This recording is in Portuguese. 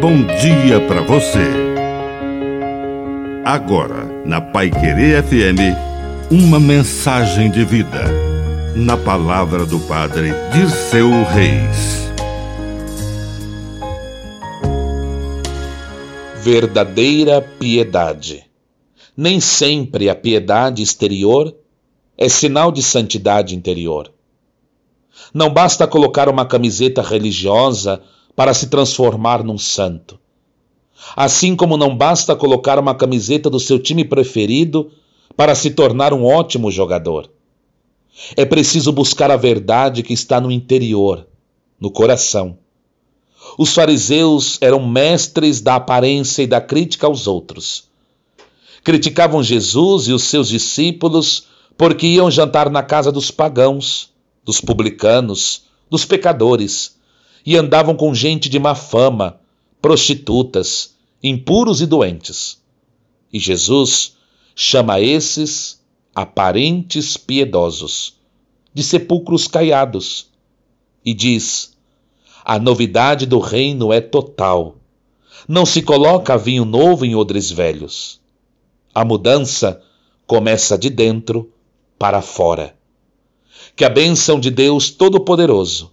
bom dia para você. Agora, na Pai Querer FM, uma mensagem de vida. Na palavra do Padre Dirceu Reis. Verdadeira piedade. Nem sempre a piedade exterior é sinal de santidade interior. Não basta colocar uma camiseta religiosa para se transformar num santo. Assim como não basta colocar uma camiseta do seu time preferido para se tornar um ótimo jogador. É preciso buscar a verdade que está no interior, no coração. Os fariseus eram mestres da aparência e da crítica aos outros. Criticavam Jesus e os seus discípulos porque iam jantar na casa dos pagãos, dos publicanos, dos pecadores e andavam com gente de má fama, prostitutas, impuros e doentes. E Jesus chama esses aparentes piedosos, de sepulcros caiados, e diz: a novidade do reino é total. Não se coloca vinho novo em odres velhos. A mudança começa de dentro para fora. Que a bênção de Deus Todo-Poderoso